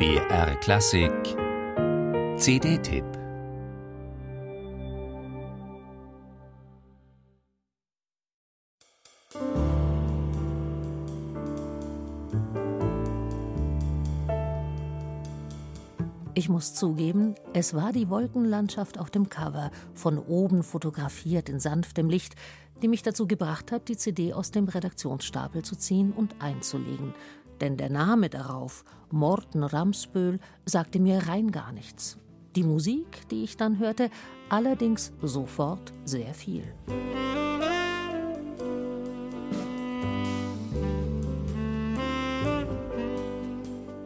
BR Klassik CD-Tipp Ich muss zugeben, es war die Wolkenlandschaft auf dem Cover, von oben fotografiert in sanftem Licht, die mich dazu gebracht hat, die CD aus dem Redaktionsstapel zu ziehen und einzulegen. Denn der Name darauf, Morten Ramsböhl, sagte mir rein gar nichts. Die Musik, die ich dann hörte, allerdings sofort sehr viel.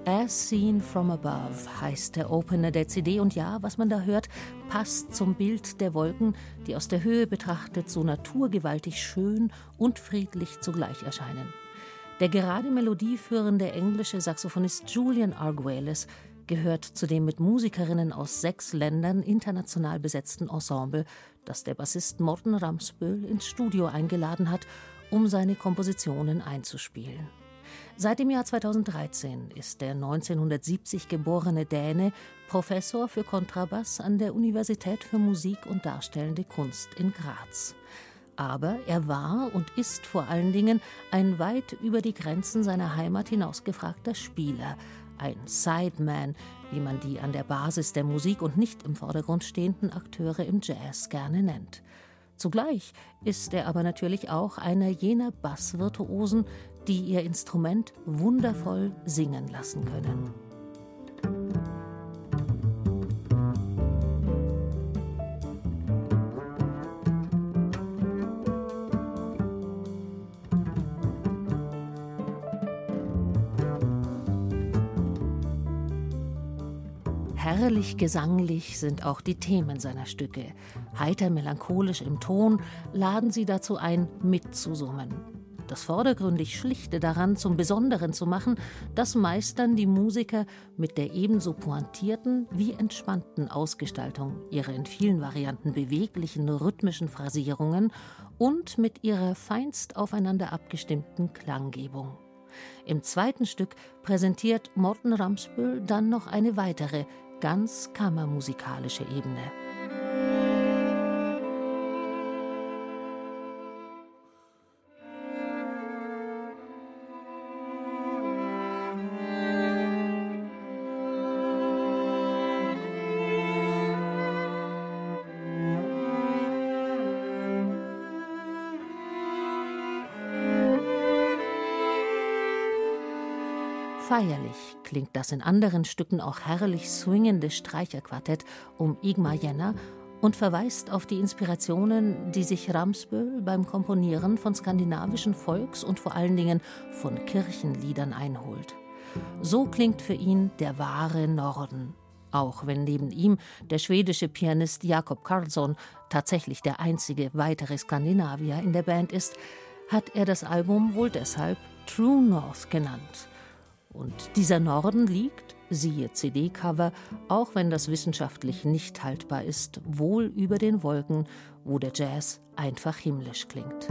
As Seen from Above heißt der Opener der CD und ja, was man da hört, passt zum Bild der Wolken, die aus der Höhe betrachtet so naturgewaltig schön und friedlich zugleich erscheinen. Der gerade Melodie führende englische Saxophonist Julian Arguelles gehört zu dem mit Musikerinnen aus sechs Ländern international besetzten Ensemble, das der Bassist Morten Ramsböhl ins Studio eingeladen hat, um seine Kompositionen einzuspielen. Seit dem Jahr 2013 ist der 1970 geborene Däne Professor für Kontrabass an der Universität für Musik und Darstellende Kunst in Graz. Aber er war und ist vor allen Dingen ein weit über die Grenzen seiner Heimat hinausgefragter Spieler, ein Sideman, wie man die an der Basis der Musik und nicht im Vordergrund stehenden Akteure im Jazz gerne nennt. Zugleich ist er aber natürlich auch einer jener Bassvirtuosen, die ihr Instrument wundervoll singen lassen können. Herrlich gesanglich sind auch die Themen seiner Stücke. Heiter melancholisch im Ton laden sie dazu ein, mitzusummen. Das vordergründig Schlichte daran zum Besonderen zu machen, das meistern die Musiker mit der ebenso pointierten wie entspannten Ausgestaltung ihrer in vielen Varianten beweglichen rhythmischen Phrasierungen und mit ihrer feinst aufeinander abgestimmten Klanggebung. Im zweiten Stück präsentiert Morten Ramsböhl dann noch eine weitere, ganz kammermusikalische Ebene. Feierlich klingt das in anderen Stücken auch herrlich swingende Streicherquartett um Igmar Jenner und verweist auf die Inspirationen, die sich Ramsböhl beim Komponieren von skandinavischen Volks- und vor allen Dingen von Kirchenliedern einholt. So klingt für ihn der wahre Norden, auch wenn neben ihm der schwedische Pianist Jakob Karlsson tatsächlich der einzige weitere Skandinavier in der Band ist, hat er das Album wohl deshalb True North genannt. Und dieser Norden liegt, siehe CD-Cover, auch wenn das wissenschaftlich nicht haltbar ist, wohl über den Wolken, wo der Jazz einfach himmlisch klingt.